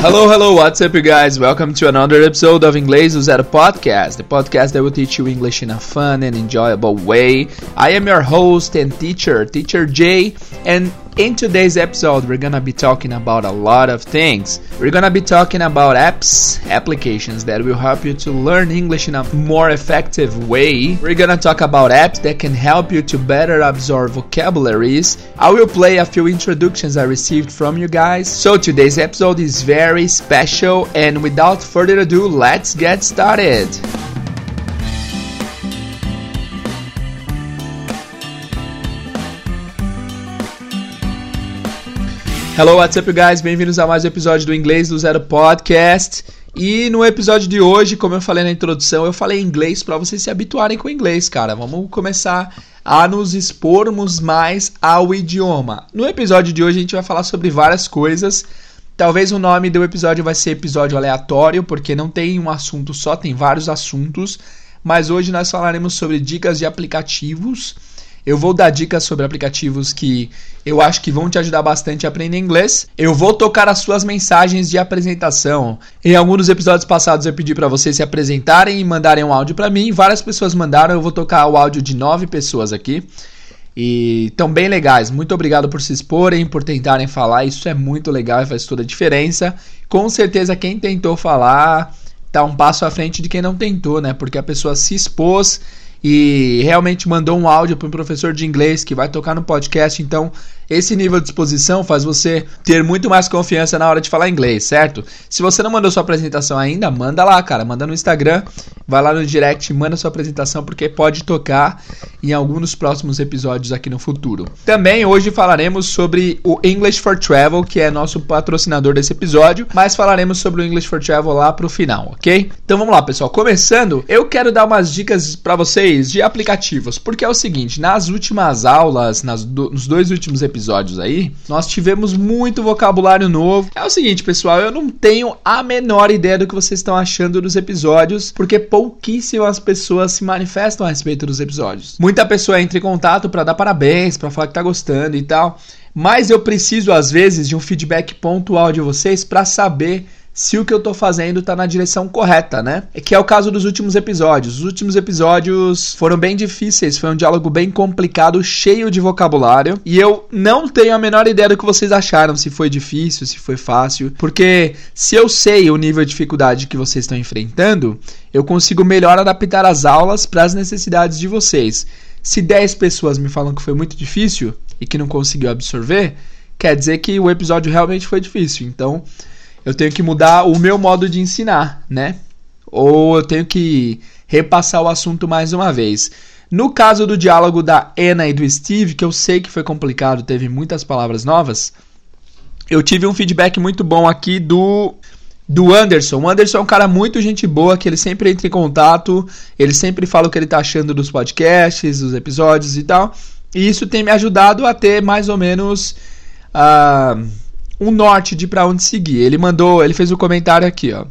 Hello, hello, what's up, you guys? Welcome to another episode of Inglês do Zero Podcast, the podcast that will teach you English in a fun and enjoyable way. I am your host and teacher, Teacher Jay, and in today's episode, we're gonna be talking about a lot of things. We're gonna be talking about apps, applications that will help you to learn English in a more effective way. We're gonna talk about apps that can help you to better absorb vocabularies. I will play a few introductions I received from you guys. So today's episode is very special, and without further ado, let's get started. Hello, what's up, guys? Bem-vindos a mais um episódio do Inglês do Zero Podcast. E no episódio de hoje, como eu falei na introdução, eu falei inglês para vocês se habituarem com o inglês, cara. Vamos começar a nos expormos mais ao idioma. No episódio de hoje a gente vai falar sobre várias coisas. Talvez o nome do episódio vai ser episódio aleatório, porque não tem um assunto só, tem vários assuntos. Mas hoje nós falaremos sobre dicas de aplicativos eu vou dar dicas sobre aplicativos que eu acho que vão te ajudar bastante a aprender inglês. Eu vou tocar as suas mensagens de apresentação. Em alguns dos episódios passados eu pedi para vocês se apresentarem e mandarem um áudio para mim. Várias pessoas mandaram, eu vou tocar o áudio de nove pessoas aqui. E estão bem legais. Muito obrigado por se exporem, por tentarem falar. Isso é muito legal e faz toda a diferença. Com certeza quem tentou falar tá um passo à frente de quem não tentou, né? Porque a pessoa se expôs e realmente mandou um áudio para um professor de inglês que vai tocar no podcast. Então, esse nível de exposição faz você ter muito mais confiança na hora de falar inglês, certo? Se você não mandou sua apresentação ainda, manda lá, cara. Manda no Instagram, vai lá no direct, manda sua apresentação, porque pode tocar em alguns dos próximos episódios aqui no futuro. Também hoje falaremos sobre o English for Travel, que é nosso patrocinador desse episódio, mas falaremos sobre o English for Travel lá pro final, ok? Então vamos lá, pessoal. Começando, eu quero dar umas dicas para vocês de aplicativos, porque é o seguinte: nas últimas aulas, nas do, nos dois últimos episódios, aí, nós tivemos muito vocabulário novo. É o seguinte, pessoal, eu não tenho a menor ideia do que vocês estão achando dos episódios, porque pouquíssimas pessoas se manifestam a respeito dos episódios. Muita pessoa entra em contato para dar parabéns, para falar que tá gostando e tal, mas eu preciso às vezes de um feedback pontual de vocês para saber se o que eu tô fazendo tá na direção correta, né? É que é o caso dos últimos episódios. Os últimos episódios foram bem difíceis, foi um diálogo bem complicado, cheio de vocabulário, e eu não tenho a menor ideia do que vocês acharam, se foi difícil, se foi fácil, porque se eu sei o nível de dificuldade que vocês estão enfrentando, eu consigo melhor adaptar as aulas para as necessidades de vocês. Se 10 pessoas me falam que foi muito difícil e que não conseguiu absorver, quer dizer que o episódio realmente foi difícil. Então, eu tenho que mudar o meu modo de ensinar, né? Ou eu tenho que repassar o assunto mais uma vez. No caso do diálogo da Anna e do Steve, que eu sei que foi complicado, teve muitas palavras novas, eu tive um feedback muito bom aqui do do Anderson. O Anderson é um cara muito gente boa, que ele sempre entra em contato, ele sempre fala o que ele tá achando dos podcasts, dos episódios e tal. E isso tem me ajudado a ter mais ou menos uh, um norte de para onde seguir. Ele mandou, ele fez um comentário aqui, ó.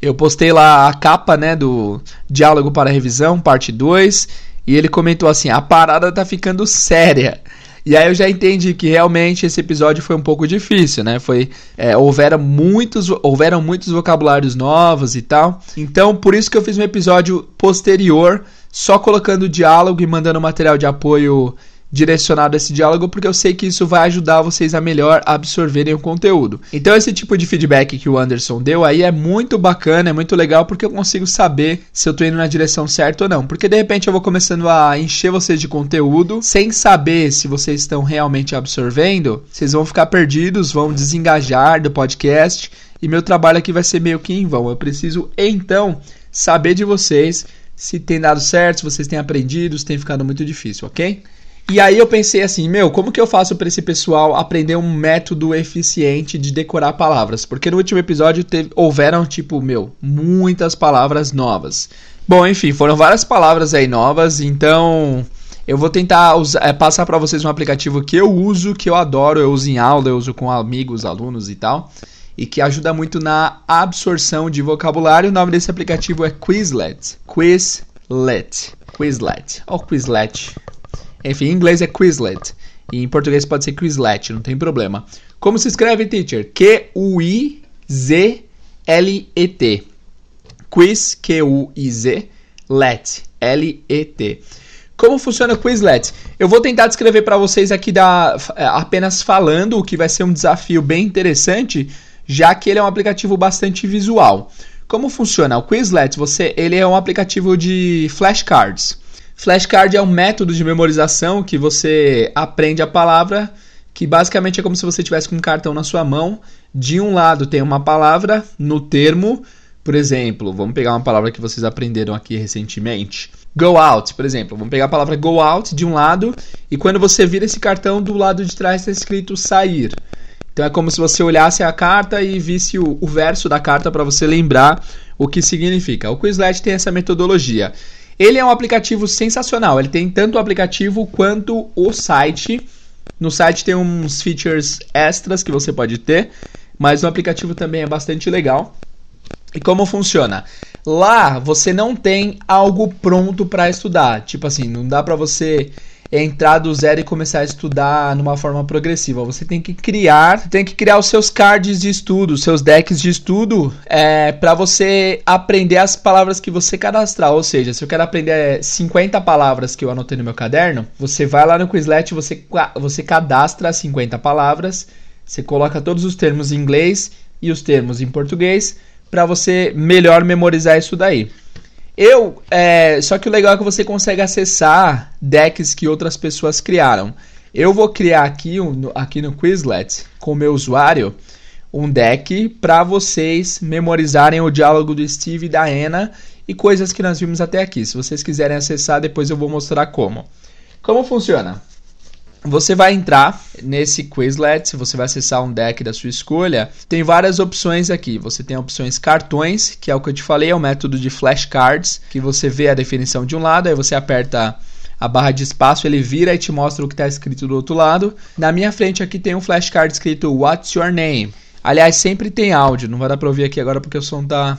Eu postei lá a capa, né, do Diálogo para Revisão, parte 2, e ele comentou assim: "A parada tá ficando séria". E aí eu já entendi que realmente esse episódio foi um pouco difícil, né? Foi é, houveram muitos houveram muitos vocabulários novos e tal. Então por isso que eu fiz um episódio posterior só colocando diálogo e mandando material de apoio direcionado a esse diálogo, porque eu sei que isso vai ajudar vocês a melhor absorverem o conteúdo. Então, esse tipo de feedback que o Anderson deu aí é muito bacana, é muito legal, porque eu consigo saber se eu tô indo na direção certa ou não. Porque de repente eu vou começando a encher vocês de conteúdo sem saber se vocês estão realmente absorvendo, vocês vão ficar perdidos, vão desengajar do podcast e meu trabalho aqui vai ser meio que em vão. Eu preciso então saber de vocês se tem dado certo, se vocês têm aprendido, se tem ficado muito difícil, ok? E aí eu pensei assim, meu, como que eu faço para esse pessoal aprender um método eficiente de decorar palavras? Porque no último episódio teve, houveram, tipo, meu, muitas palavras novas. Bom, enfim, foram várias palavras aí novas, então eu vou tentar usar, é, passar para vocês um aplicativo que eu uso, que eu adoro, eu uso em aula, eu uso com amigos, alunos e tal, e que ajuda muito na absorção de vocabulário. O nome desse aplicativo é Quizlet. Quizlet. Quizlet. Ou Quizlet. Enfim, em inglês é Quizlet. E em português pode ser Quizlet, não tem problema. Como se escreve, teacher? Q-U-I-Z-L-E-T. Quiz, Q-U-I-Z, let, L-E-T. Como funciona o Quizlet? Eu vou tentar descrever para vocês aqui da, é, apenas falando, o que vai ser um desafio bem interessante, já que ele é um aplicativo bastante visual. Como funciona? O Quizlet, você, ele é um aplicativo de flashcards. Flashcard é um método de memorização que você aprende a palavra, que basicamente é como se você tivesse com um cartão na sua mão. De um lado tem uma palavra no termo, por exemplo, vamos pegar uma palavra que vocês aprenderam aqui recentemente. Go out, por exemplo. Vamos pegar a palavra go out de um lado e quando você vira esse cartão do lado de trás está escrito sair. Então é como se você olhasse a carta e visse o, o verso da carta para você lembrar o que significa. O Quizlet tem essa metodologia. Ele é um aplicativo sensacional. Ele tem tanto o aplicativo quanto o site. No site tem uns features extras que você pode ter, mas o aplicativo também é bastante legal. E como funciona? Lá você não tem algo pronto para estudar. Tipo assim, não dá para você entrar do zero e começar a estudar numa forma progressiva. Você tem que criar, tem que criar os seus cards de estudo, seus decks de estudo, é, para você aprender as palavras que você cadastrar. Ou seja, se eu quero aprender 50 palavras que eu anotei no meu caderno, você vai lá no Quizlet, você, você cadastra 50 palavras, você coloca todos os termos em inglês e os termos em português para você melhor memorizar isso daí. Eu, é, só que o legal é que você consegue acessar decks que outras pessoas criaram. Eu vou criar aqui, um, aqui no Quizlet, com o meu usuário, um deck para vocês memorizarem o diálogo do Steve e da Anna e coisas que nós vimos até aqui. Se vocês quiserem acessar, depois eu vou mostrar como. Como funciona? Você vai entrar nesse Quizlet, você vai acessar um deck da sua escolha. Tem várias opções aqui. Você tem opções cartões, que é o que eu te falei, é o método de flashcards, que você vê a definição de um lado, aí você aperta a barra de espaço, ele vira e te mostra o que está escrito do outro lado. Na minha frente aqui tem um flashcard escrito What's Your Name? Aliás, sempre tem áudio, não vai dar para ouvir aqui agora porque o som tá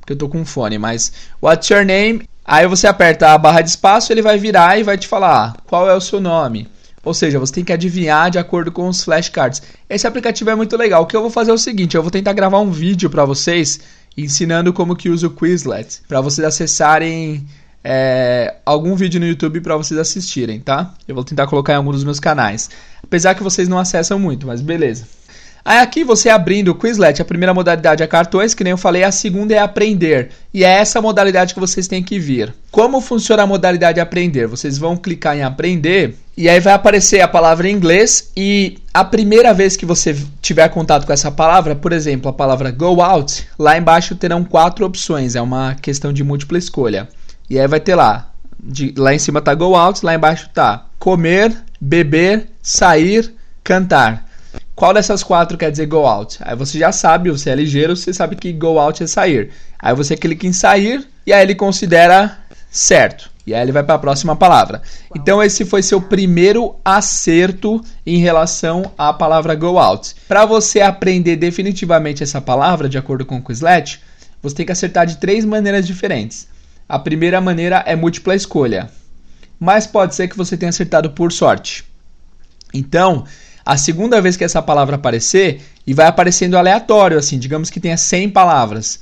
porque eu tô com fone, mas What's Your Name? Aí você aperta a barra de espaço, ele vai virar e vai te falar qual é o seu nome. Ou seja, você tem que adivinhar de acordo com os flashcards. Esse aplicativo é muito legal. O que eu vou fazer é o seguinte, eu vou tentar gravar um vídeo para vocês ensinando como que usa o Quizlet, para vocês acessarem é, algum vídeo no YouTube para vocês assistirem, tá? Eu vou tentar colocar em algum dos meus canais. Apesar que vocês não acessam muito, mas beleza. Aí aqui você abrindo o Quizlet, a primeira modalidade é cartões, que nem eu falei, a segunda é aprender. E é essa modalidade que vocês têm que vir. Como funciona a modalidade aprender? Vocês vão clicar em aprender e aí vai aparecer a palavra em inglês e a primeira vez que você tiver contato com essa palavra, por exemplo, a palavra go out, lá embaixo terão quatro opções, é uma questão de múltipla escolha. E aí vai ter lá, de, lá em cima tá go out, lá embaixo tá comer, beber, sair, cantar. Qual dessas quatro quer dizer go out? Aí você já sabe, você é ligeiro, você sabe que go out é sair. Aí você clica em sair e aí ele considera certo. E aí ele vai para a próxima palavra. Então esse foi seu primeiro acerto em relação à palavra go out. Para você aprender definitivamente essa palavra, de acordo com o Quizlet, você tem que acertar de três maneiras diferentes. A primeira maneira é múltipla escolha, mas pode ser que você tenha acertado por sorte. Então, a segunda vez que essa palavra aparecer, e vai aparecendo aleatório, assim, digamos que tenha 100 palavras.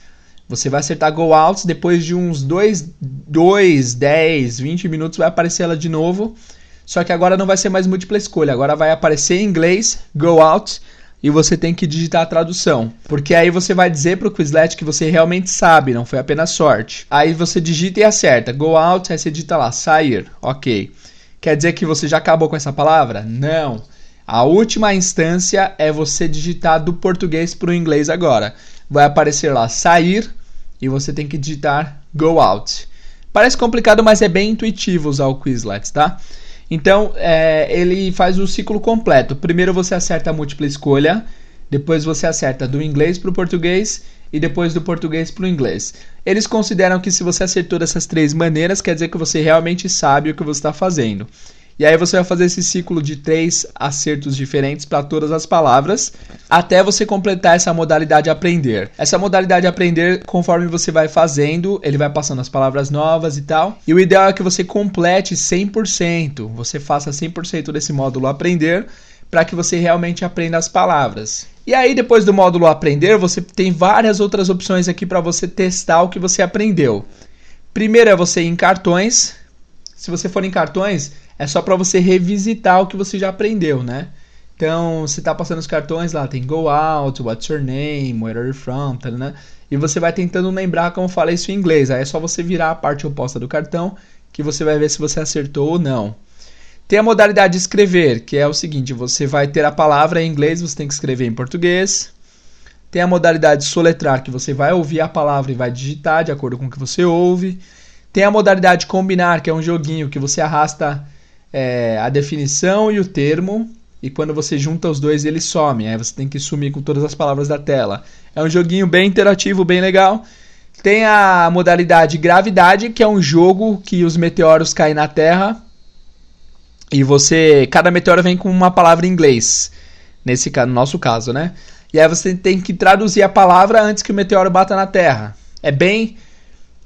Você vai acertar go out, depois de uns 2, 2, 10, 20 minutos vai aparecer ela de novo. Só que agora não vai ser mais múltipla escolha, agora vai aparecer em inglês go out e você tem que digitar a tradução. Porque aí você vai dizer para o Quizlet que você realmente sabe, não foi apenas sorte. Aí você digita e acerta. Go out, aí você digita lá, sair. Ok. Quer dizer que você já acabou com essa palavra? Não. A última instância é você digitar do português para o inglês agora. Vai aparecer lá sair e você tem que digitar go out. Parece complicado, mas é bem intuitivo usar o Quizlet, tá? Então, é, ele faz o ciclo completo. Primeiro você acerta a múltipla escolha, depois você acerta do inglês para o português e depois do português para o inglês. Eles consideram que se você acertou dessas três maneiras, quer dizer que você realmente sabe o que você está fazendo. E aí você vai fazer esse ciclo de três acertos diferentes para todas as palavras, até você completar essa modalidade aprender. Essa modalidade aprender, conforme você vai fazendo, ele vai passando as palavras novas e tal. E o ideal é que você complete 100%, você faça 100% desse módulo aprender para que você realmente aprenda as palavras. E aí, depois do módulo aprender, você tem várias outras opções aqui para você testar o que você aprendeu. Primeiro é você ir em cartões. Se você for em cartões, é só para você revisitar o que você já aprendeu, né? Então, você está passando os cartões lá, tem go out, what's your name, where are you from, tá, né? E você vai tentando lembrar como fala isso em inglês. Aí é só você virar a parte oposta do cartão que você vai ver se você acertou ou não. Tem a modalidade de escrever, que é o seguinte: você vai ter a palavra em inglês, você tem que escrever em português. Tem a modalidade de soletrar, que você vai ouvir a palavra e vai digitar de acordo com o que você ouve. Tem a modalidade de combinar, que é um joguinho que você arrasta é, a definição e o termo, e quando você junta os dois eles somem. Aí você tem que sumir com todas as palavras da tela. É um joguinho bem interativo, bem legal. Tem a modalidade gravidade, que é um jogo que os meteoros caem na Terra e você. Cada meteoro vem com uma palavra em inglês. Nesse no nosso caso, né? E aí você tem que traduzir a palavra antes que o meteoro bata na Terra. É bem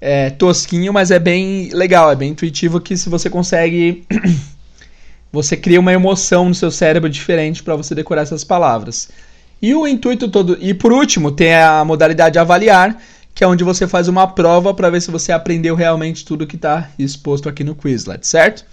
é, tosquinho, mas é bem legal, é bem intuitivo que se você consegue. você cria uma emoção no seu cérebro diferente para você decorar essas palavras. E o intuito todo. E por último, tem a modalidade avaliar, que é onde você faz uma prova para ver se você aprendeu realmente tudo que está exposto aqui no Quizlet, certo?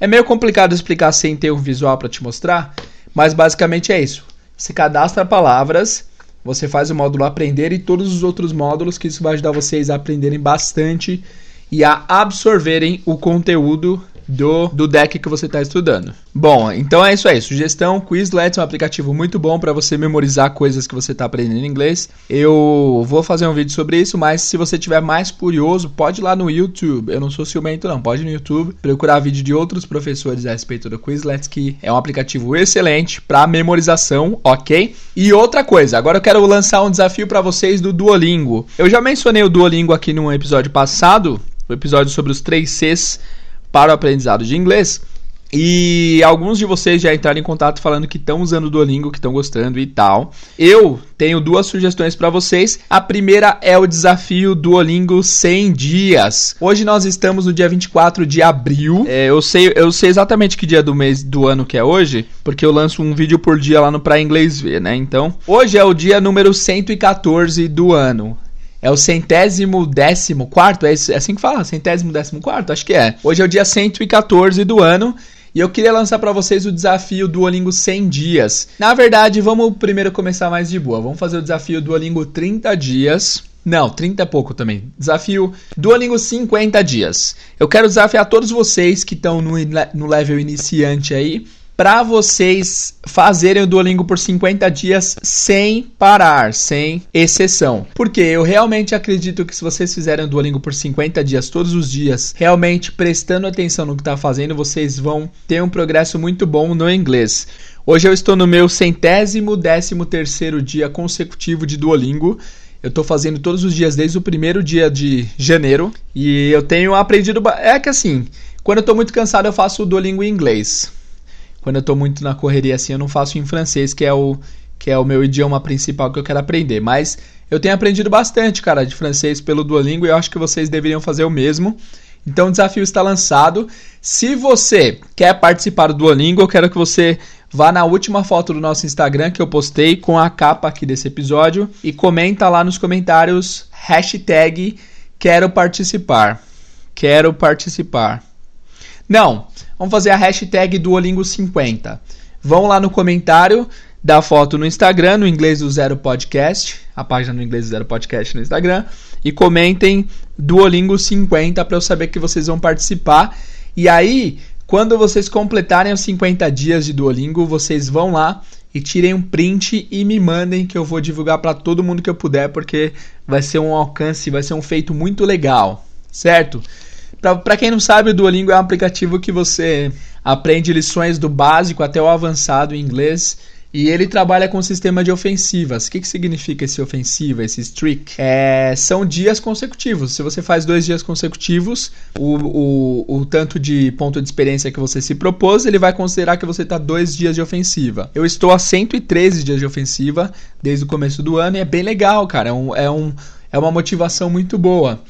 É meio complicado explicar sem ter um visual para te mostrar, mas basicamente é isso. Você cadastra palavras, você faz o módulo aprender e todos os outros módulos que isso vai ajudar vocês a aprenderem bastante e a absorverem o conteúdo do, do deck que você está estudando. Bom, então é isso aí. Sugestão: Quizlet é um aplicativo muito bom para você memorizar coisas que você está aprendendo em inglês. Eu vou fazer um vídeo sobre isso, mas se você tiver mais curioso, pode ir lá no YouTube. Eu não sou ciumento, não. Pode ir no YouTube procurar vídeo de outros professores a respeito do Quizlet, que é um aplicativo excelente para memorização, ok? E outra coisa, agora eu quero lançar um desafio para vocês do Duolingo. Eu já mencionei o Duolingo aqui num episódio passado, o episódio sobre os três Cs para o aprendizado de inglês. E alguns de vocês já entraram em contato falando que estão usando o Duolingo, que estão gostando e tal. Eu tenho duas sugestões para vocês. A primeira é o desafio Duolingo 100 dias. Hoje nós estamos no dia 24 de abril. É, eu, sei, eu sei exatamente que dia do mês do ano que é hoje, porque eu lanço um vídeo por dia lá no Pra Inglês Ver, né? Então, hoje é o dia número 114 do ano. É o centésimo décimo quarto, é, é assim que fala? Centésimo décimo quarto? Acho que é. Hoje é o dia 114 do ano. E eu queria lançar para vocês o desafio Duolingo 100 dias. Na verdade, vamos primeiro começar mais de boa. Vamos fazer o desafio Duolingo 30 dias. Não, 30 é pouco também. Desafio Duolingo 50 dias. Eu quero desafiar todos vocês que estão no, no level iniciante aí para vocês fazerem o Duolingo por 50 dias sem parar, sem exceção. Porque eu realmente acredito que se vocês fizerem o Duolingo por 50 dias todos os dias, realmente prestando atenção no que está fazendo, vocês vão ter um progresso muito bom no inglês. Hoje eu estou no meu centésimo décimo terceiro dia consecutivo de Duolingo. Eu estou fazendo todos os dias desde o primeiro dia de janeiro e eu tenho aprendido. É que assim, quando eu estou muito cansado, eu faço o Duolingo em inglês quando eu tô muito na correria assim, eu não faço em francês, que é o que é o meu idioma principal que eu quero aprender, mas eu tenho aprendido bastante, cara, de francês pelo Duolingo e eu acho que vocês deveriam fazer o mesmo. Então o desafio está lançado. Se você quer participar do Duolingo, eu quero que você vá na última foto do nosso Instagram que eu postei com a capa aqui desse episódio e comenta lá nos comentários hashtag quero participar. Quero participar. Não, vamos fazer a hashtag Duolingo50. Vão lá no comentário da foto no Instagram, no Inglês do Zero Podcast, a página no Inglês do Zero Podcast no Instagram, e comentem Duolingo50 para eu saber que vocês vão participar. E aí, quando vocês completarem os 50 dias de Duolingo, vocês vão lá e tirem um print e me mandem que eu vou divulgar para todo mundo que eu puder, porque vai ser um alcance, vai ser um feito muito legal, certo? Para quem não sabe, o Duolingo é um aplicativo que você aprende lições do básico até o avançado em inglês. E ele trabalha com o sistema de ofensivas. O que, que significa esse ofensiva, esse streak? É, são dias consecutivos. Se você faz dois dias consecutivos, o, o, o tanto de ponto de experiência que você se propôs, ele vai considerar que você está dois dias de ofensiva. Eu estou a 113 dias de ofensiva desde o começo do ano e é bem legal, cara. É, um, é, um, é uma motivação muito boa.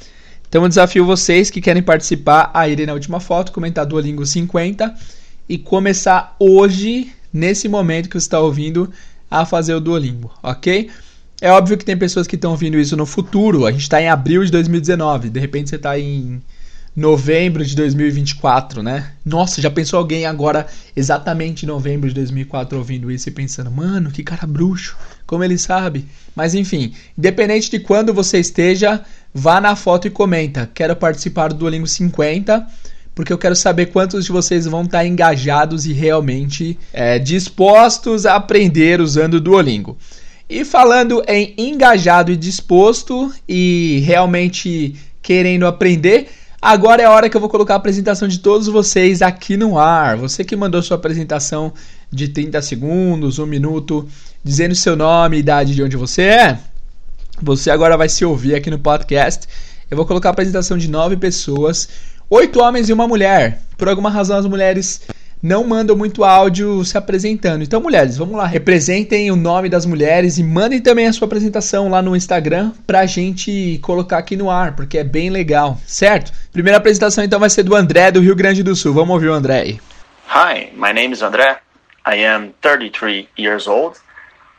Então eu desafio vocês que querem participar a irem na última foto, comentar Duolingo 50 e começar hoje, nesse momento que você está ouvindo a fazer o Duolingo, ok? É óbvio que tem pessoas que estão ouvindo isso no futuro. A gente está em abril de 2019. De repente você está em novembro de 2024, né? Nossa, já pensou alguém agora exatamente em novembro de 2004 ouvindo isso e pensando, mano, que cara bruxo, como ele sabe? Mas enfim, independente de quando você esteja, vá na foto e comenta. Quero participar do Duolingo 50 porque eu quero saber quantos de vocês vão estar engajados e realmente é, dispostos a aprender usando o Duolingo. E falando em engajado e disposto e realmente querendo aprender, agora é a hora que eu vou colocar a apresentação de todos vocês aqui no ar. Você que mandou sua apresentação de 30 segundos, um minuto, dizendo seu nome, idade de onde você é, você agora vai se ouvir aqui no podcast. Eu vou colocar a apresentação de nove pessoas Oito homens e uma mulher. Por alguma razão, as mulheres não mandam muito áudio se apresentando. Então, mulheres, vamos lá, representem o nome das mulheres e mandem também a sua apresentação lá no Instagram pra gente colocar aqui no ar, porque é bem legal, certo? Primeira apresentação então vai ser do André do Rio Grande do Sul. Vamos ouvir o André aí. Hi, my name is André. I am 33 years old.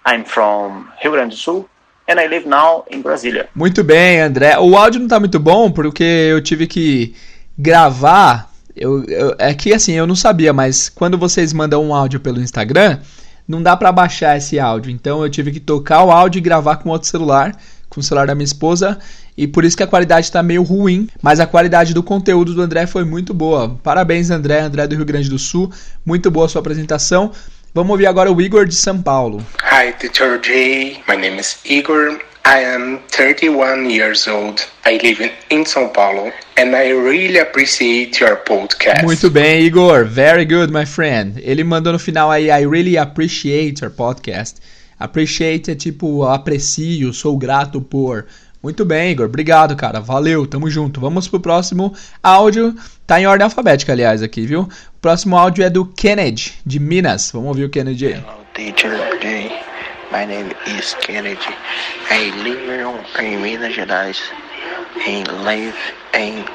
I'm from Rio Grande do Sul. And I live now in Brasília. Muito bem, André. O áudio não tá muito bom porque eu tive que gravar, eu, eu, é que assim, eu não sabia, mas quando vocês mandam um áudio pelo Instagram, não dá para baixar esse áudio. Então eu tive que tocar o áudio e gravar com outro celular, com o celular da minha esposa, e por isso que a qualidade está meio ruim, mas a qualidade do conteúdo do André foi muito boa. Parabéns, André, André do Rio Grande do Sul. Muito boa a sua apresentação. Vamos ouvir agora o Igor de São Paulo. Hi, Teacher J. My name is Igor. I am 31 years old. I live in São Paulo and I really appreciate your podcast. Muito bem, Igor. Very good, my friend. Ele mandou no final aí I really appreciate your podcast. Appreciate é tipo aprecio, sou grato por. Muito bem, Igor. Obrigado, cara. Valeu, tamo junto. Vamos pro próximo áudio. Tá em ordem alfabética, aliás, aqui, viu? O próximo áudio é do Kennedy, de Minas. Vamos ouvir o Kennedy aí. Hello, teacher. My name is Kennedy. I live in Minas Gerais and live in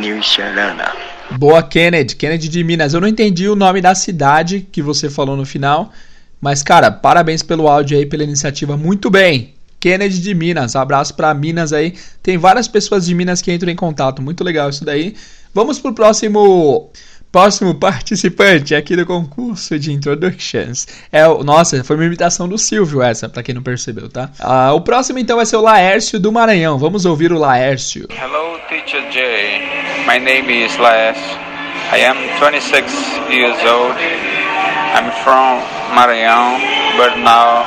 New Serrana. Boa, Kennedy. Kennedy de Minas. Eu não entendi o nome da cidade que você falou no final, mas, cara, parabéns pelo áudio aí, pela iniciativa. Muito bem. Kennedy de Minas. Abraço para Minas aí. Tem várias pessoas de Minas que entram em contato. Muito legal isso daí. Vamos pro próximo Próximo participante aqui do concurso de introductions é o. Nossa, foi uma imitação do Silvio essa, para quem não percebeu, tá? Uh, o próximo então vai ser o Laércio do Maranhão. Vamos ouvir o Laércio. Hello, Teacher Jay. My name is Laércio. I am 26 years old. I'm from Maranhão, but now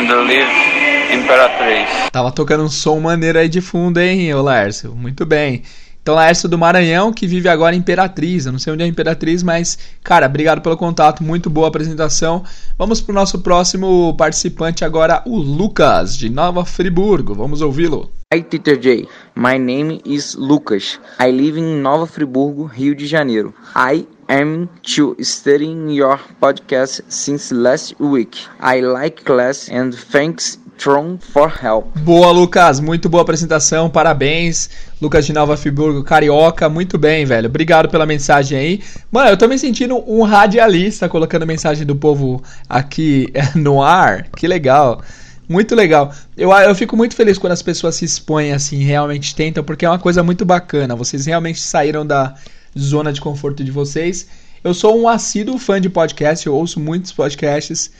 I live in Imperatriz. Tava tocando um som maneiro aí de fundo, hein, o Laércio? Muito bem. Então, Laércio do Maranhão, que vive agora em Imperatriz. Eu não sei onde é Imperatriz, mas, cara, obrigado pelo contato, muito boa apresentação. Vamos para o nosso próximo participante agora, o Lucas, de Nova Friburgo. Vamos ouvi-lo. Hi, Teacher J. My name is Lucas. I live in Nova Friburgo, Rio de Janeiro. I am to studying your podcast since last week. I like class and thanks Tron for Help. Boa, Lucas. Muito boa apresentação. Parabéns. Lucas de Nova Friburgo, carioca. Muito bem, velho. Obrigado pela mensagem aí. Mano, eu tô me sentindo um radialista colocando mensagem do povo aqui no ar. Que legal. Muito legal. Eu, eu fico muito feliz quando as pessoas se expõem assim, realmente tentam, porque é uma coisa muito bacana. Vocês realmente saíram da zona de conforto de vocês. Eu sou um assíduo fã de podcast, eu ouço muitos podcasts.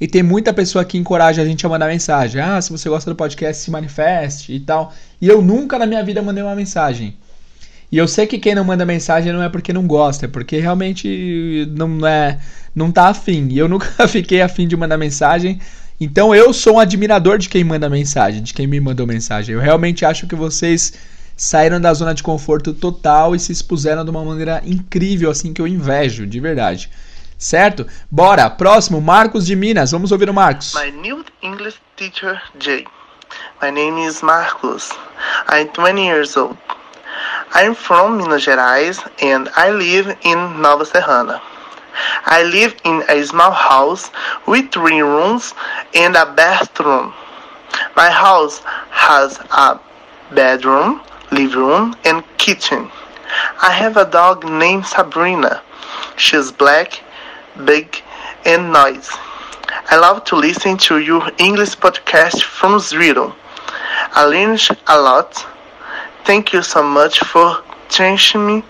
E tem muita pessoa que encoraja a gente a mandar mensagem. Ah, se você gosta do podcast, se manifeste e tal. E eu nunca na minha vida mandei uma mensagem. E eu sei que quem não manda mensagem não é porque não gosta, é porque realmente não é, não tá afim. E eu nunca fiquei afim de mandar mensagem. Então eu sou um admirador de quem manda mensagem, de quem me mandou mensagem. Eu realmente acho que vocês saíram da zona de conforto total e se expuseram de uma maneira incrível, assim que eu invejo, de verdade. Certo? Bora, próximo, Marcos de Minas. Vamos ouvir o Marcos. My new English teacher, Jay. My name is Marcos. I'm 20 years old. I'm from Minas Gerais and I live in Nova Serrana. I live in a small house with three rooms and a bathroom. My house has a bedroom, living room, and kitchen. I have a dog named Sabrina. She's black big and noise. I love to listen to your English podcast from Sweden. I learned a lot. Thank you so much for changing me.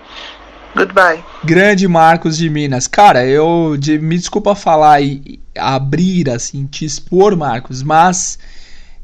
Goodbye. Grande Marcos de Minas. Cara, eu de, me desculpa falar e abrir assim, te expor, Marcos, mas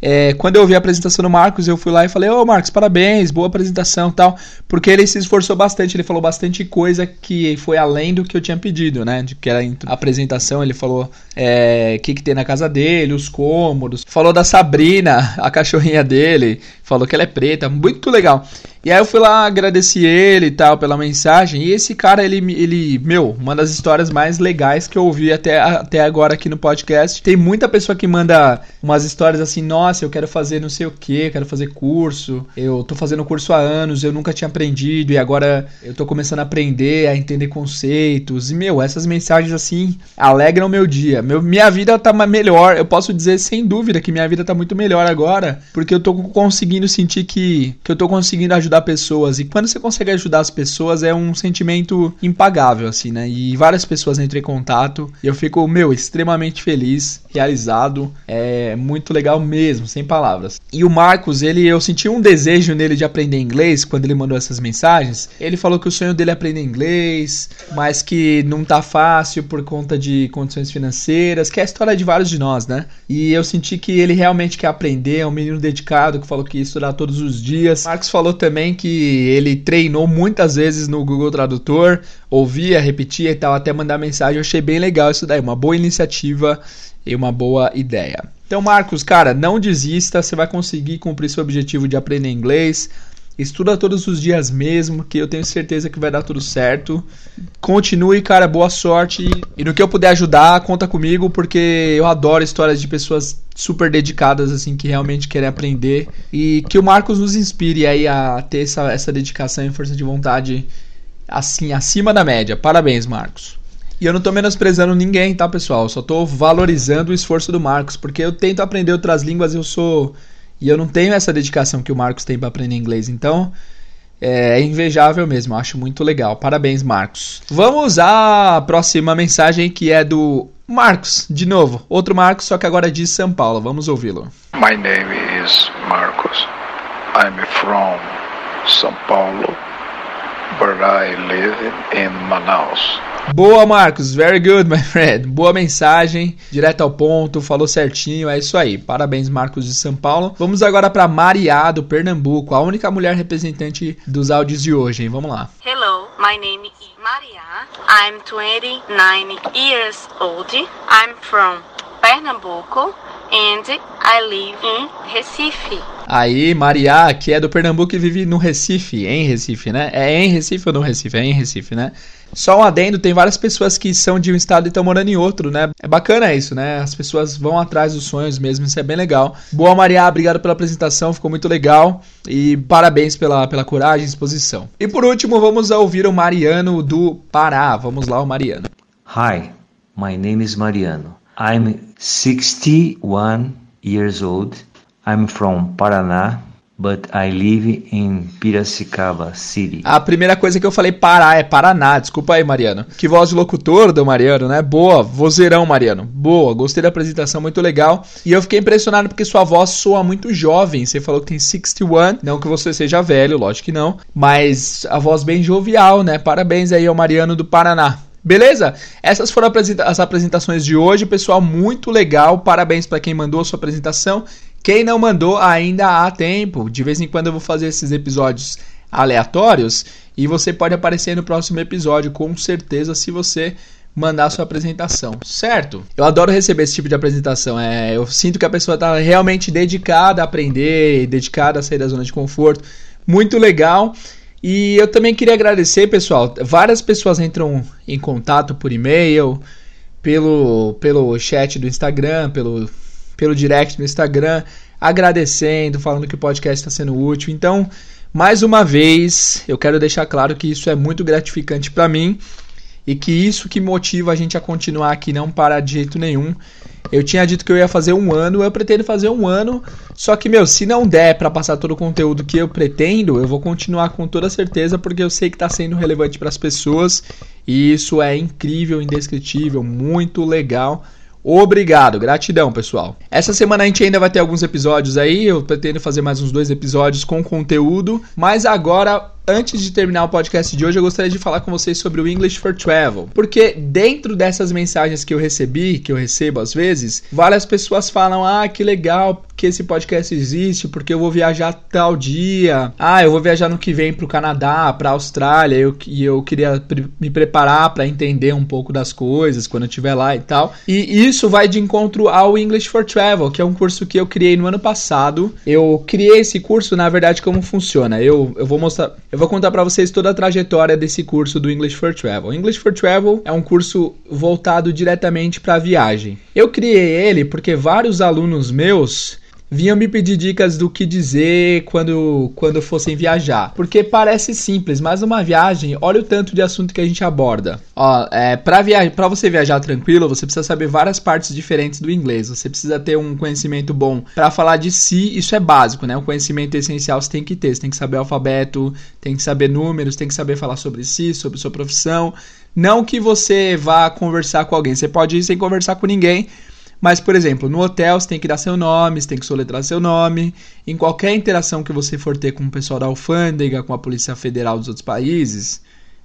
é, quando eu vi a apresentação do Marcos, eu fui lá e falei: Ô Marcos, parabéns, boa apresentação tal. Porque ele se esforçou bastante, ele falou bastante coisa que foi além do que eu tinha pedido, né? De que era a apresentação, ele falou é, o que, que tem na casa dele, os cômodos. Falou da Sabrina, a cachorrinha dele, falou que ela é preta, muito legal. E aí eu fui lá, agradeci ele e tal pela mensagem. E esse cara, ele, ele, meu, uma das histórias mais legais que eu ouvi até, até agora aqui no podcast. Tem muita pessoa que manda umas histórias assim, nossa, eu quero fazer não sei o que, quero fazer curso. Eu tô fazendo curso há anos, eu nunca tinha aprendido e agora eu tô começando a aprender, a entender conceitos. E, meu, essas mensagens assim alegram o meu dia. Meu, minha vida tá melhor. Eu posso dizer sem dúvida que minha vida tá muito melhor agora, porque eu tô conseguindo sentir que, que eu tô conseguindo ajudar pessoas. E quando você consegue ajudar as pessoas, é um sentimento impagável, assim, né? E várias pessoas entram em contato e eu fico, meu, extremamente feliz, realizado. É muito legal mesmo, sem palavras. E o Marcos, ele, eu senti um desejo nele de aprender inglês quando ele mandou essas mensagens. Ele falou que o sonho dele é aprender inglês, mas que não tá fácil por conta de condições financeiras, que é a história de vários de nós, né? E eu senti que ele realmente quer aprender, é um menino dedicado que falou que ia estudar todos os dias. Marcos falou também que ele treinou muitas vezes no Google Tradutor, ouvia, repetia e tal, até mandar mensagem. Eu achei bem legal isso daí, uma boa iniciativa e uma boa ideia. Então, Marcos, cara, não desista, você vai conseguir cumprir seu objetivo de aprender inglês. Estuda todos os dias mesmo, que eu tenho certeza que vai dar tudo certo. Continue, cara, boa sorte. E no que eu puder ajudar, conta comigo, porque eu adoro histórias de pessoas super dedicadas, assim, que realmente querem aprender. E que o Marcos nos inspire aí a ter essa, essa dedicação e força de vontade, assim, acima da média. Parabéns, Marcos. E eu não tô menosprezando ninguém, tá, pessoal? Eu só tô valorizando o esforço do Marcos, porque eu tento aprender outras línguas eu sou e eu não tenho essa dedicação que o Marcos tem para aprender inglês. Então, é invejável mesmo. Acho muito legal. Parabéns, Marcos. Vamos à próxima mensagem que é do Marcos, de novo. Outro Marcos, só que agora é de São Paulo. Vamos ouvi-lo. My name is Marcos. I'm from São Paulo, but I live in Manaus. Boa, Marcos. Very good, my friend. Boa mensagem, direto ao ponto, falou certinho. É isso aí. Parabéns, Marcos de São Paulo. Vamos agora para Maria do Pernambuco, a única mulher representante dos áudios de hoje, hein? Vamos lá. Hello, my name is Maria. I'm 29 years old. I'm from Pernambuco and I live in Recife. Aí, Maria, que é do Pernambuco e vive no Recife, em Recife, né? É em Recife ou no Recife? É em Recife, né? Só um adendo, tem várias pessoas que são de um estado e estão morando em outro, né? É bacana isso, né? As pessoas vão atrás dos sonhos mesmo, isso é bem legal. Boa, Maria, obrigado pela apresentação, ficou muito legal. E parabéns pela, pela coragem e exposição. E por último, vamos ouvir o Mariano do Pará. Vamos lá, o Mariano. Hi, my name is Mariano. I'm 61 years old. I'm from Paraná, but I live in Piracicaba City. A primeira coisa que eu falei Pará é Paraná. Desculpa aí, Mariano. Que voz de locutor do Mariano, né? Boa, vozeirão, Mariano. Boa, gostei da apresentação, muito legal. E eu fiquei impressionado porque sua voz soa muito jovem. Você falou que tem 61, não que você seja velho, lógico que não, mas a voz bem jovial, né? Parabéns aí ao Mariano do Paraná. Beleza? Essas foram as apresentações de hoje, pessoal. Muito legal. Parabéns para quem mandou a sua apresentação. Quem não mandou, ainda há tempo. De vez em quando eu vou fazer esses episódios aleatórios e você pode aparecer no próximo episódio, com certeza, se você mandar sua apresentação, certo? Eu adoro receber esse tipo de apresentação. É, eu sinto que a pessoa está realmente dedicada a aprender, dedicada a sair da zona de conforto. Muito legal. E eu também queria agradecer, pessoal. Várias pessoas entram em contato por e-mail, pelo, pelo chat do Instagram, pelo, pelo direct do Instagram, agradecendo, falando que o podcast está sendo útil. Então, mais uma vez, eu quero deixar claro que isso é muito gratificante para mim. e que isso que motiva a gente a continuar aqui, não parar de jeito nenhum. Eu tinha dito que eu ia fazer um ano, eu pretendo fazer um ano. Só que, meu, se não der para passar todo o conteúdo que eu pretendo, eu vou continuar com toda certeza, porque eu sei que tá sendo relevante para as pessoas. E isso é incrível, indescritível, muito legal. Obrigado, gratidão, pessoal. Essa semana a gente ainda vai ter alguns episódios aí. Eu pretendo fazer mais uns dois episódios com conteúdo. Mas agora Antes de terminar o podcast de hoje, eu gostaria de falar com vocês sobre o English for Travel. Porque dentro dessas mensagens que eu recebi, que eu recebo às vezes, várias pessoas falam: ah, que legal que esse podcast existe, porque eu vou viajar tal dia. Ah, eu vou viajar no que vem pro Canadá, pra Austrália, eu, e eu queria pre me preparar para entender um pouco das coisas quando eu estiver lá e tal. E isso vai de encontro ao English for Travel, que é um curso que eu criei no ano passado. Eu criei esse curso, na verdade, como funciona. Eu, eu vou mostrar. Eu vou contar para vocês toda a trajetória desse curso do English for Travel. English for Travel é um curso voltado diretamente para viagem. Eu criei ele porque vários alunos meus vinham me pedir dicas do que dizer quando, quando fossem viajar. Porque parece simples, mas numa viagem, olha o tanto de assunto que a gente aborda. Ó, é, pra, via pra você viajar tranquilo, você precisa saber várias partes diferentes do inglês. Você precisa ter um conhecimento bom para falar de si, isso é básico, né? O conhecimento essencial você tem que ter. Você tem que saber alfabeto, tem que saber números, tem que saber falar sobre si, sobre sua profissão. Não que você vá conversar com alguém. Você pode ir sem conversar com ninguém, mas, por exemplo, no hotel você tem que dar seu nome, você tem que soletrar seu nome. Em qualquer interação que você for ter com o pessoal da alfândega, com a Polícia Federal dos outros países,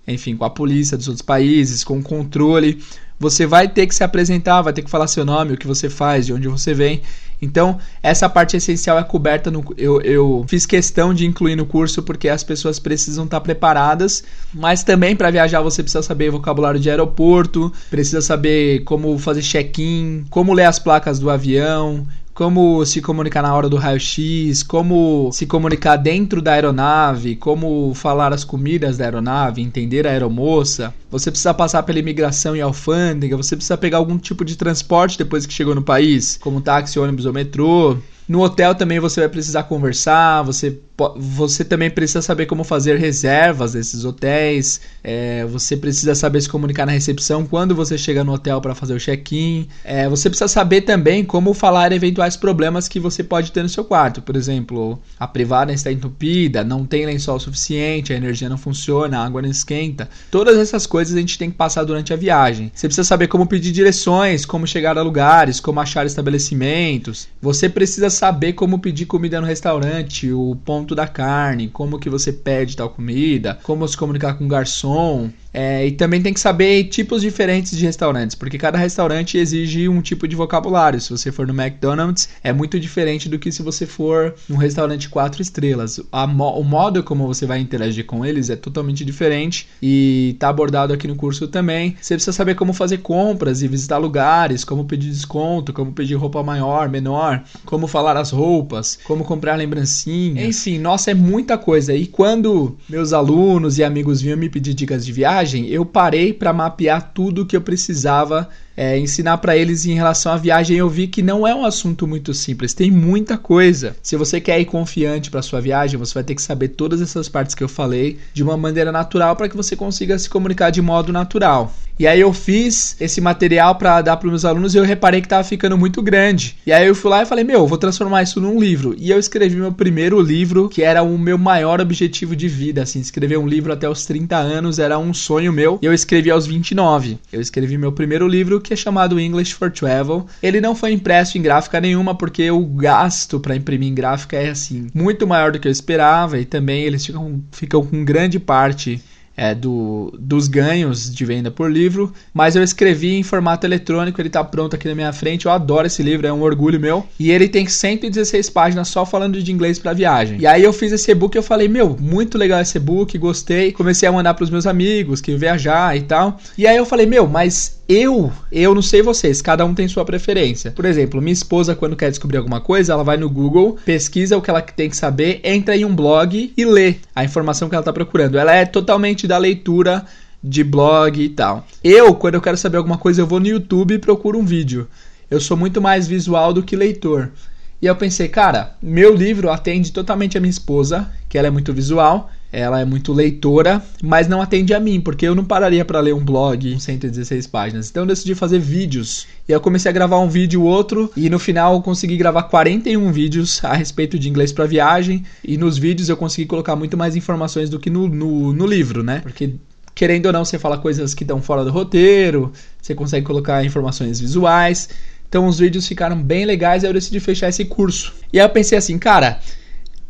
enfim, com a polícia dos outros países, com o controle, você vai ter que se apresentar, vai ter que falar seu nome, o que você faz, de onde você vem. Então, essa parte essencial é coberta no. Eu, eu fiz questão de incluir no curso porque as pessoas precisam estar preparadas, mas também para viajar você precisa saber vocabulário de aeroporto, precisa saber como fazer check-in, como ler as placas do avião, como se comunicar na hora do raio-x, como se comunicar dentro da aeronave, como falar as comidas da aeronave, entender a aeromoça. Você precisa passar pela imigração e alfândega, você precisa pegar algum tipo de transporte depois que chegou no país, como táxi, ônibus ou metrô. No hotel também você vai precisar conversar, você, você também precisa saber como fazer reservas desses hotéis, é, você precisa saber se comunicar na recepção quando você chega no hotel para fazer o check-in. É, você precisa saber também como falar eventuais problemas que você pode ter no seu quarto. Por exemplo, a privada está entupida, não tem lençol suficiente, a energia não funciona, a água não esquenta. Todas essas coisas a gente tem que passar durante a viagem. Você precisa saber como pedir direções, como chegar a lugares, como achar estabelecimentos. Você precisa saber como pedir comida no restaurante, o ponto da carne, como que você pede tal comida, como se comunicar com o garçom. É, e também tem que saber tipos diferentes de restaurantes, porque cada restaurante exige um tipo de vocabulário. Se você for no McDonald's, é muito diferente do que se você for num restaurante quatro estrelas. Mo o modo como você vai interagir com eles é totalmente diferente e está abordado aqui no curso também. Você precisa saber como fazer compras e visitar lugares, como pedir desconto, como pedir roupa maior, menor, como falar as roupas, como comprar lembrancinhas. Enfim, nossa, é muita coisa. E quando meus alunos e amigos vinham me pedir dicas de viagem, viagem, eu parei para mapear tudo que eu precisava é, ensinar para eles em relação à viagem. Eu vi que não é um assunto muito simples, tem muita coisa. Se você quer ir confiante para sua viagem, você vai ter que saber todas essas partes que eu falei de uma maneira natural para que você consiga se comunicar de modo natural. E aí eu fiz esse material para dar para meus alunos e eu reparei que estava ficando muito grande. E aí eu fui lá e falei: "Meu, vou transformar isso num livro". E eu escrevi meu primeiro livro, que era o meu maior objetivo de vida, assim, escrever um livro até os 30 anos era um sonho meu. E eu escrevi aos 29. Eu escrevi meu primeiro livro, que é chamado English for Travel. Ele não foi impresso em gráfica nenhuma porque o gasto para imprimir em gráfica é assim muito maior do que eu esperava e também eles ficam, ficam com grande parte é, do, dos ganhos de venda por livro, mas eu escrevi em formato eletrônico, ele está pronto aqui na minha frente. Eu adoro esse livro, é um orgulho meu. E ele tem 116 páginas só falando de inglês para viagem. E aí eu fiz esse e-book e eu falei: "Meu, muito legal esse e-book, gostei". Comecei a mandar para os meus amigos que viajar e tal. E aí eu falei: "Meu, mas eu, eu não sei vocês, cada um tem sua preferência. Por exemplo, minha esposa quando quer descobrir alguma coisa, ela vai no Google, pesquisa o que ela tem que saber, entra em um blog e lê a informação que ela está procurando. Ela é totalmente da leitura de blog e tal. Eu, quando eu quero saber alguma coisa, eu vou no YouTube e procuro um vídeo. Eu sou muito mais visual do que leitor. E eu pensei, cara, meu livro atende totalmente a minha esposa, que ela é muito visual, ela é muito leitora, mas não atende a mim, porque eu não pararia para ler um blog com 116 páginas. Então eu decidi fazer vídeos. E eu comecei a gravar um vídeo outro e no final eu consegui gravar 41 vídeos a respeito de inglês para viagem e nos vídeos eu consegui colocar muito mais informações do que no, no, no livro, né? Porque querendo ou não, você fala coisas que estão fora do roteiro, você consegue colocar informações visuais. Então os vídeos ficaram bem legais, aí eu decidi fechar esse curso. E aí eu pensei assim, cara,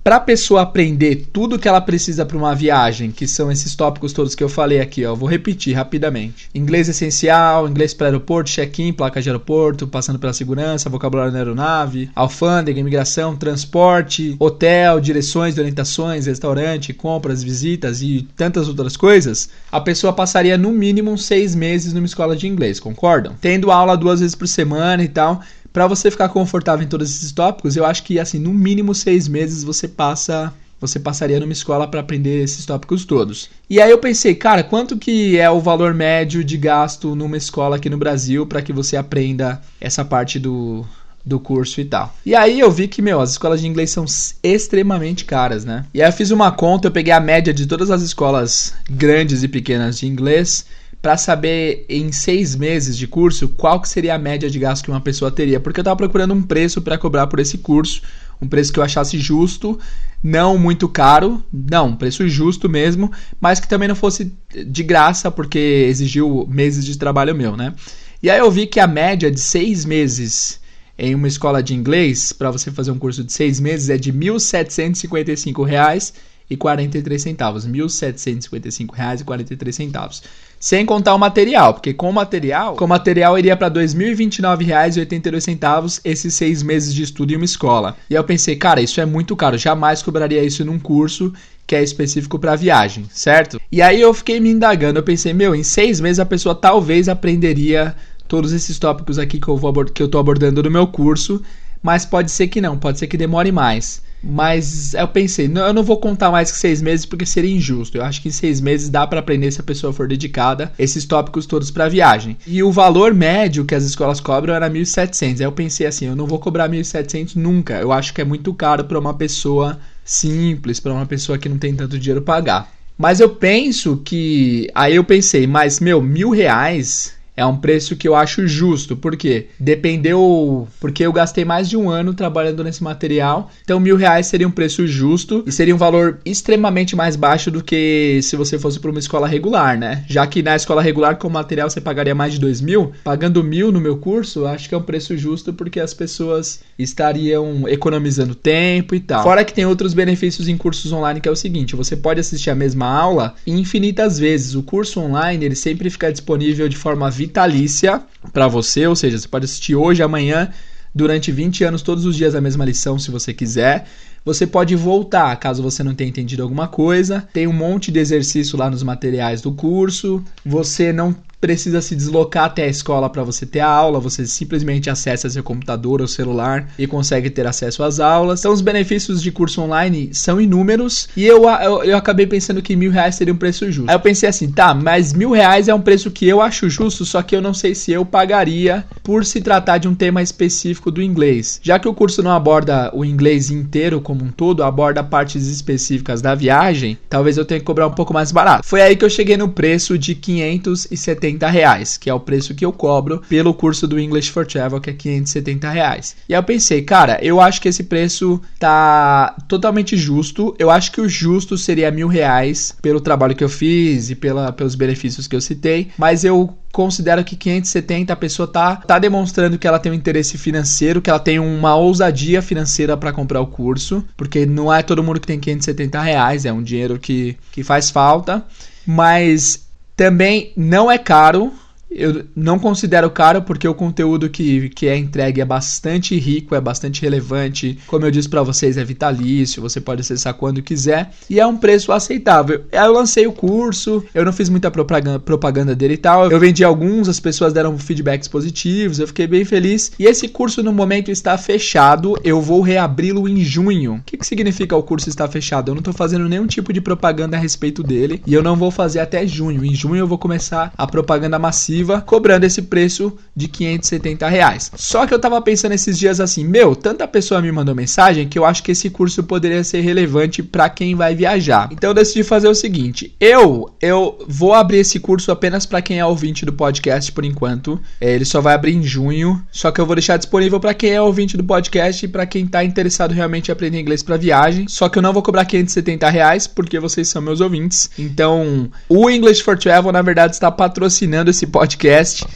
para a pessoa aprender tudo que ela precisa para uma viagem, que são esses tópicos todos que eu falei aqui, ó, vou repetir rapidamente. Inglês essencial, inglês para aeroporto, check-in, placa de aeroporto, passando pela segurança, vocabulário na aeronave, alfândega, imigração, transporte, hotel, direções, orientações, restaurante, compras, visitas e tantas outras coisas, a pessoa passaria no mínimo seis meses numa escola de inglês, concordam? Tendo aula duas vezes por semana e tal, para você ficar confortável em todos esses tópicos, eu acho que assim, no mínimo seis meses você passa você passaria numa escola para aprender esses tópicos todos. E aí eu pensei, cara, quanto que é o valor médio de gasto numa escola aqui no Brasil para que você aprenda essa parte do, do curso e tal. E aí eu vi que, meu, as escolas de inglês são extremamente caras, né? E aí eu fiz uma conta, eu peguei a média de todas as escolas grandes e pequenas de inglês para saber em seis meses de curso qual que seria a média de gasto que uma pessoa teria, porque eu estava procurando um preço para cobrar por esse curso, um preço que eu achasse justo, não muito caro, não, um preço justo mesmo, mas que também não fosse de graça, porque exigiu meses de trabalho meu, né? E aí eu vi que a média de seis meses em uma escola de inglês, para você fazer um curso de seis meses, é de R$ 1.755,43 e 43 centavos, R$ 1.755,43. Sem contar o material, porque com o material, com o material iria para R$ 2.029,82 esses seis meses de estudo em uma escola. E eu pensei, cara, isso é muito caro, jamais cobraria isso num curso que é específico para viagem, certo? E aí eu fiquei me indagando, eu pensei, meu, em seis meses a pessoa talvez aprenderia todos esses tópicos aqui que eu, vou que eu tô abordando no meu curso, mas pode ser que não, pode ser que demore mais. Mas eu pensei, não, eu não vou contar mais que seis meses porque seria injusto. Eu acho que em seis meses dá para aprender se a pessoa for dedicada esses tópicos todos para viagem. E o valor médio que as escolas cobram era 1.700. Aí eu pensei assim, eu não vou cobrar 1.700 nunca. Eu acho que é muito caro para uma pessoa simples, para uma pessoa que não tem tanto dinheiro pagar. Mas eu penso que. Aí eu pensei, mas meu, mil reais é um preço que eu acho justo, porque dependeu. Porque eu gastei mais de um ano trabalhando nesse material, então mil reais seria um preço justo e seria um valor extremamente mais baixo do que se você fosse para uma escola regular, né? Já que na escola regular com o material você pagaria mais de dois mil, pagando mil no meu curso, acho que é um preço justo porque as pessoas estariam economizando tempo e tal. Fora que tem outros benefícios em cursos online que é o seguinte: você pode assistir a mesma aula infinitas vezes. O curso online ele sempre fica disponível de forma vitalícia para você, ou seja, você pode assistir hoje, amanhã, durante 20 anos, todos os dias a mesma lição, se você quiser. Você pode voltar caso você não tenha entendido alguma coisa. Tem um monte de exercício lá nos materiais do curso. Você não precisa se deslocar até a escola para você ter a aula, você simplesmente acessa seu computador ou celular e consegue ter acesso às aulas. Então, os benefícios de curso online são inúmeros e eu, eu, eu acabei pensando que mil reais seria um preço justo. Aí eu pensei assim, tá, mas mil reais é um preço que eu acho justo, só que eu não sei se eu pagaria por se tratar de um tema específico do inglês. Já que o curso não aborda o inglês inteiro como um todo, aborda partes específicas da viagem, talvez eu tenha que cobrar um pouco mais barato. Foi aí que eu cheguei no preço de 570 570 reais, que é o preço que eu cobro pelo curso do English for Travel, que é 570 reais. E aí eu pensei, cara, eu acho que esse preço tá totalmente justo. Eu acho que o justo seria mil reais pelo trabalho que eu fiz e pela, pelos benefícios que eu citei, mas eu considero que 570 a pessoa tá, tá demonstrando que ela tem um interesse financeiro, que ela tem uma ousadia financeira para comprar o curso, porque não é todo mundo que tem 570 reais, é um dinheiro que, que faz falta. Mas também não é caro, eu não considero caro porque o conteúdo que, que é entregue é bastante rico, é bastante relevante. Como eu disse para vocês, é vitalício, você pode acessar quando quiser e é um preço aceitável. Eu lancei o curso, eu não fiz muita propaganda, dele e tal. Eu vendi alguns, as pessoas deram feedbacks positivos, eu fiquei bem feliz. E esse curso no momento está fechado, eu vou reabri-lo em junho. O que, que significa o curso estar fechado? Eu não estou fazendo nenhum tipo de propaganda a respeito dele e eu não vou fazer até junho. Em junho eu vou começar a propaganda massiva exclusiva, cobrando esse preço de 570 reais. Só que eu tava pensando esses dias assim, meu, tanta pessoa me mandou mensagem que eu acho que esse curso poderia ser relevante para quem vai viajar. Então eu decidi fazer o seguinte, eu eu vou abrir esse curso apenas para quem é ouvinte do podcast por enquanto. É, ele só vai abrir em junho, só que eu vou deixar disponível para quem é ouvinte do podcast e para quem tá interessado realmente em aprender inglês para viagem. Só que eu não vou cobrar 570 reais porque vocês são meus ouvintes. Então, o English for Travel na verdade está patrocinando esse podcast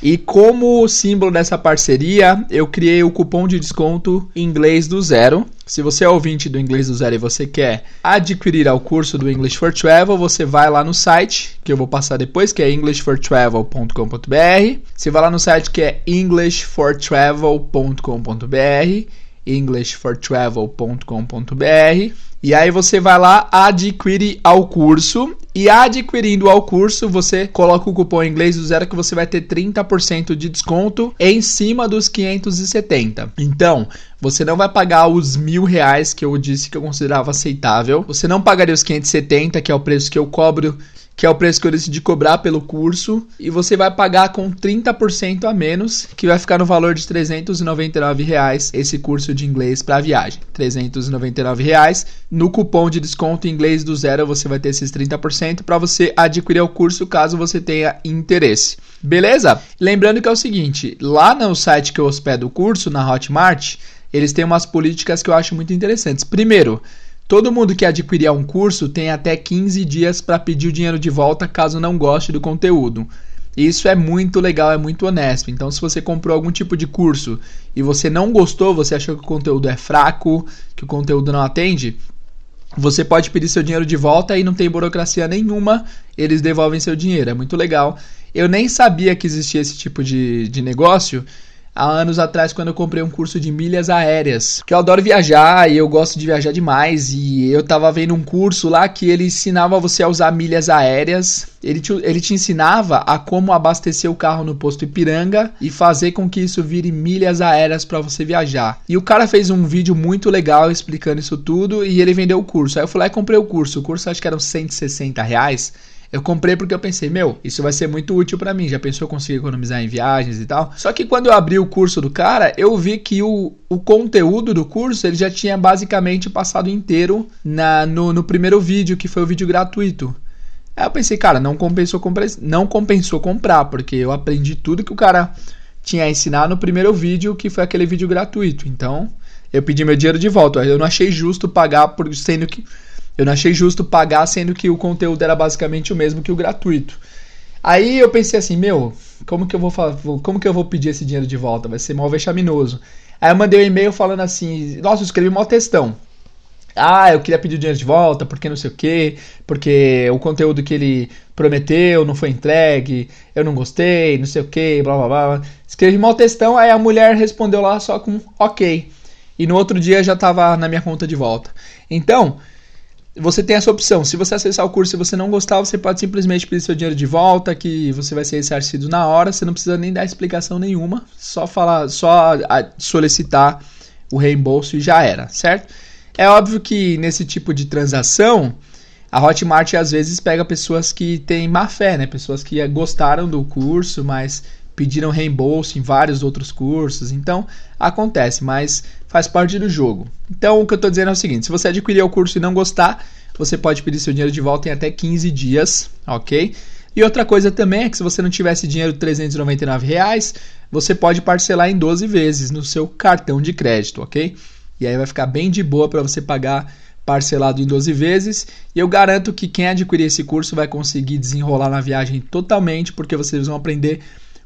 e como símbolo dessa parceria, eu criei o cupom de desconto inglês do zero. Se você é ouvinte do Inglês do Zero e você quer adquirir o curso do English for Travel, você vai lá no site, que eu vou passar depois, que é englishfortravel.com.br. Você vai lá no site que é englishfortravel.com.br, englishfortravel.com.br. E aí você vai lá, adquire ao curso. E adquirindo ao curso, você coloca o cupom inglês do zero que você vai ter 30% de desconto em cima dos 570. Então, você não vai pagar os mil reais que eu disse que eu considerava aceitável. Você não pagaria os 570, que é o preço que eu cobro que é o preço que eu decidi cobrar pelo curso, e você vai pagar com 30% a menos, que vai ficar no valor de 399 reais esse curso de inglês para viagem. 399 reais. No cupom de desconto inglês do zero você vai ter esses 30% para você adquirir o curso caso você tenha interesse. Beleza? Lembrando que é o seguinte, lá no site que eu hospedo o curso, na Hotmart, eles têm umas políticas que eu acho muito interessantes. Primeiro, Todo mundo que adquirir um curso tem até 15 dias para pedir o dinheiro de volta caso não goste do conteúdo. Isso é muito legal, é muito honesto. Então, se você comprou algum tipo de curso e você não gostou, você achou que o conteúdo é fraco, que o conteúdo não atende, você pode pedir seu dinheiro de volta e não tem burocracia nenhuma, eles devolvem seu dinheiro. É muito legal. Eu nem sabia que existia esse tipo de, de negócio há anos atrás quando eu comprei um curso de milhas aéreas. Que eu adoro viajar e eu gosto de viajar demais. E eu tava vendo um curso lá que ele ensinava você a usar milhas aéreas. Ele te, ele te ensinava a como abastecer o carro no posto Ipiranga e fazer com que isso vire milhas aéreas para você viajar. E o cara fez um vídeo muito legal explicando isso tudo e ele vendeu o curso. Aí eu fui lá e comprei o curso. O curso acho que eram 160 reais. Eu comprei porque eu pensei, meu, isso vai ser muito útil para mim. Já pensou conseguir economizar em viagens e tal? Só que quando eu abri o curso do cara, eu vi que o, o conteúdo do curso ele já tinha basicamente passado inteiro na, no, no primeiro vídeo, que foi o vídeo gratuito. Aí eu pensei, cara, não compensou, comprar, não compensou comprar, porque eu aprendi tudo que o cara tinha ensinado no primeiro vídeo, que foi aquele vídeo gratuito. Então, eu pedi meu dinheiro de volta. Eu não achei justo pagar por sendo que eu não achei justo pagar sendo que o conteúdo era basicamente o mesmo que o gratuito. Aí eu pensei assim, meu, como que eu vou como que eu vou pedir esse dinheiro de volta? Vai ser mal vexaminoso. Aí eu mandei um e-mail falando assim, nossa, eu escrevi um textão. Ah, eu queria pedir o dinheiro de volta, porque não sei o que, porque o conteúdo que ele prometeu não foi entregue, eu não gostei, não sei o que, blá blá blá. Escrevi mal textão, aí a mulher respondeu lá só com ok. E no outro dia já estava na minha conta de volta. Então, você tem essa opção. Se você acessar o curso e você não gostar, você pode simplesmente pedir seu dinheiro de volta, que você vai ser ressarcido na hora. Você não precisa nem dar explicação nenhuma, só falar, só solicitar o reembolso e já era, certo? É óbvio que nesse tipo de transação, a Hotmart às vezes pega pessoas que têm má fé, né? Pessoas que gostaram do curso, mas pediram reembolso em vários outros cursos. Então, acontece, mas faz parte do jogo. Então, o que eu estou dizendo é o seguinte: se você adquirir o curso e não gostar, você pode pedir seu dinheiro de volta em até 15 dias, ok? E outra coisa também é que se você não tivesse dinheiro de 399 reais, você pode parcelar em 12 vezes no seu cartão de crédito, ok? E aí vai ficar bem de boa para você pagar parcelado em 12 vezes. E eu garanto que quem adquirir esse curso vai conseguir desenrolar na viagem totalmente, porque vocês vão aprender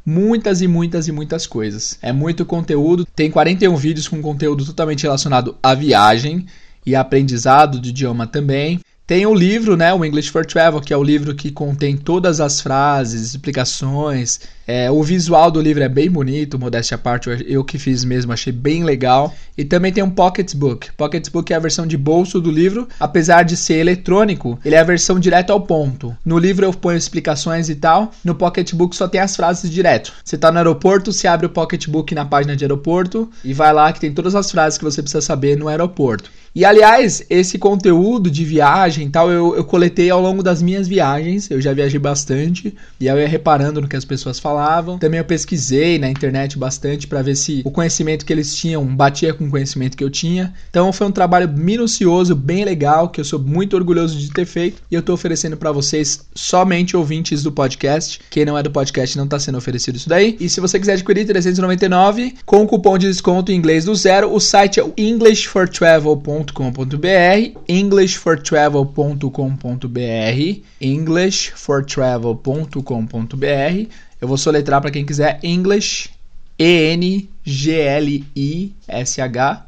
muitas e muitas e muitas coisas. É muito conteúdo, tem 41 vídeos com conteúdo totalmente relacionado à viagem e aprendizado de idioma também. Tem o livro, né, o English for Travel, que é o livro que contém todas as frases, explicações. É, o visual do livro é bem bonito, modéstia à parte, eu que fiz mesmo, achei bem legal. E também tem um pocketbook. Pocketbook é a versão de bolso do livro, apesar de ser eletrônico, ele é a versão direto ao ponto. No livro eu ponho explicações e tal, no pocketbook só tem as frases direto. Você está no aeroporto, você abre o pocketbook na página de aeroporto e vai lá que tem todas as frases que você precisa saber no aeroporto. E aliás, esse conteúdo de viagem e tal, eu, eu coletei ao longo das minhas viagens. Eu já viajei bastante e eu ia reparando no que as pessoas falavam falavam. Também eu pesquisei na internet bastante para ver se o conhecimento que eles tinham batia com o conhecimento que eu tinha. Então foi um trabalho minucioso, bem legal, que eu sou muito orgulhoso de ter feito e eu tô oferecendo para vocês somente ouvintes do podcast. Quem não é do podcast não tá sendo oferecido isso daí. E se você quiser adquirir 399 com o cupom de desconto em inglês do zero, o site é o englishfortravel.com.br, englishfortravel.com.br, englishfortravel.com.br. Eu vou soletrar para quem quiser. English. E N G L I S H.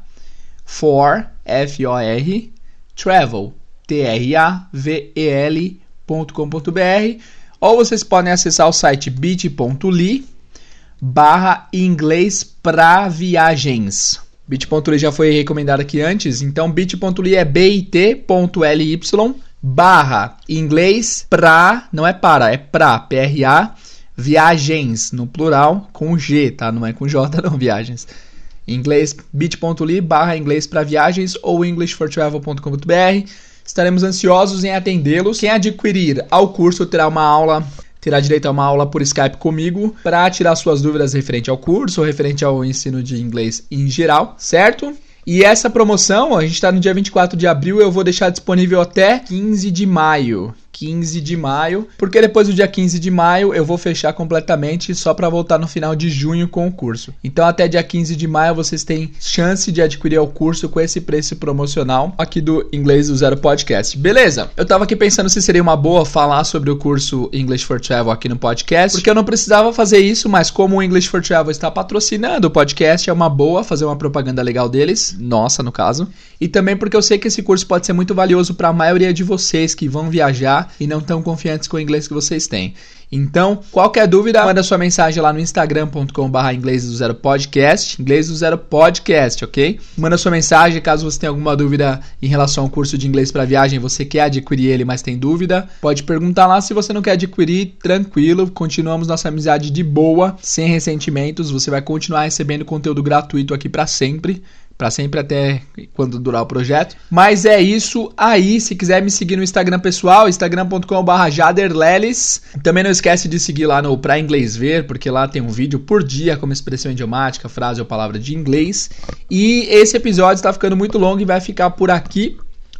For. F O R. Travel. T R A V E L.com.br ou vocês podem acessar o site bit.ly barra inglês para viagens. Bit.ly já foi recomendado aqui antes, então bit.ly é bit.ly barra inglês pra, não é para, é pra, P-R-A, viagens, no plural, com G, tá? Não é com J não, viagens. Inglês, bit.ly barra inglês para viagens ou englishfortravel.com.br. Estaremos ansiosos em atendê-los. Quem adquirir ao curso terá uma aula terá direito a uma aula por Skype comigo para tirar suas dúvidas referente ao curso ou referente ao ensino de inglês em geral, certo? E essa promoção, a gente está no dia 24 de abril, eu vou deixar disponível até 15 de maio. 15 de maio, porque depois do dia 15 de maio eu vou fechar completamente só para voltar no final de junho com o curso. Então até dia 15 de maio vocês têm chance de adquirir o curso com esse preço promocional aqui do Inglês do Zero Podcast. Beleza? Eu tava aqui pensando se seria uma boa falar sobre o curso English for Travel aqui no podcast, porque eu não precisava fazer isso, mas como o English for Travel está patrocinando o podcast, é uma boa fazer uma propaganda legal deles, nossa no caso, e também porque eu sei que esse curso pode ser muito valioso para a maioria de vocês que vão viajar e não tão confiantes com o inglês que vocês têm. Então, qualquer dúvida, manda sua mensagem lá no instagram.com.br inglês do zero podcast, inglês do zero podcast, ok? Manda sua mensagem caso você tenha alguma dúvida em relação ao curso de inglês para viagem, você quer adquirir ele, mas tem dúvida, pode perguntar lá. Se você não quer adquirir, tranquilo, continuamos nossa amizade de boa, sem ressentimentos, você vai continuar recebendo conteúdo gratuito aqui para sempre para sempre até quando durar o projeto. Mas é isso aí. Se quiser me seguir no Instagram pessoal, instagram.com/jaderleles. Também não esquece de seguir lá no Pra Inglês Ver, porque lá tem um vídeo por dia como expressão idiomática, frase ou palavra de inglês. E esse episódio está ficando muito longo e vai ficar por aqui.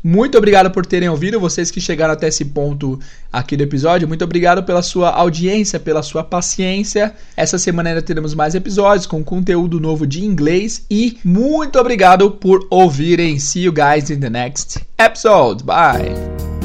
Muito obrigado por terem ouvido, vocês que chegaram até esse ponto aqui do episódio. Muito obrigado pela sua audiência, pela sua paciência. Essa semana ainda teremos mais episódios com conteúdo novo de inglês e muito obrigado por ouvirem. See you guys in the next episode. Bye.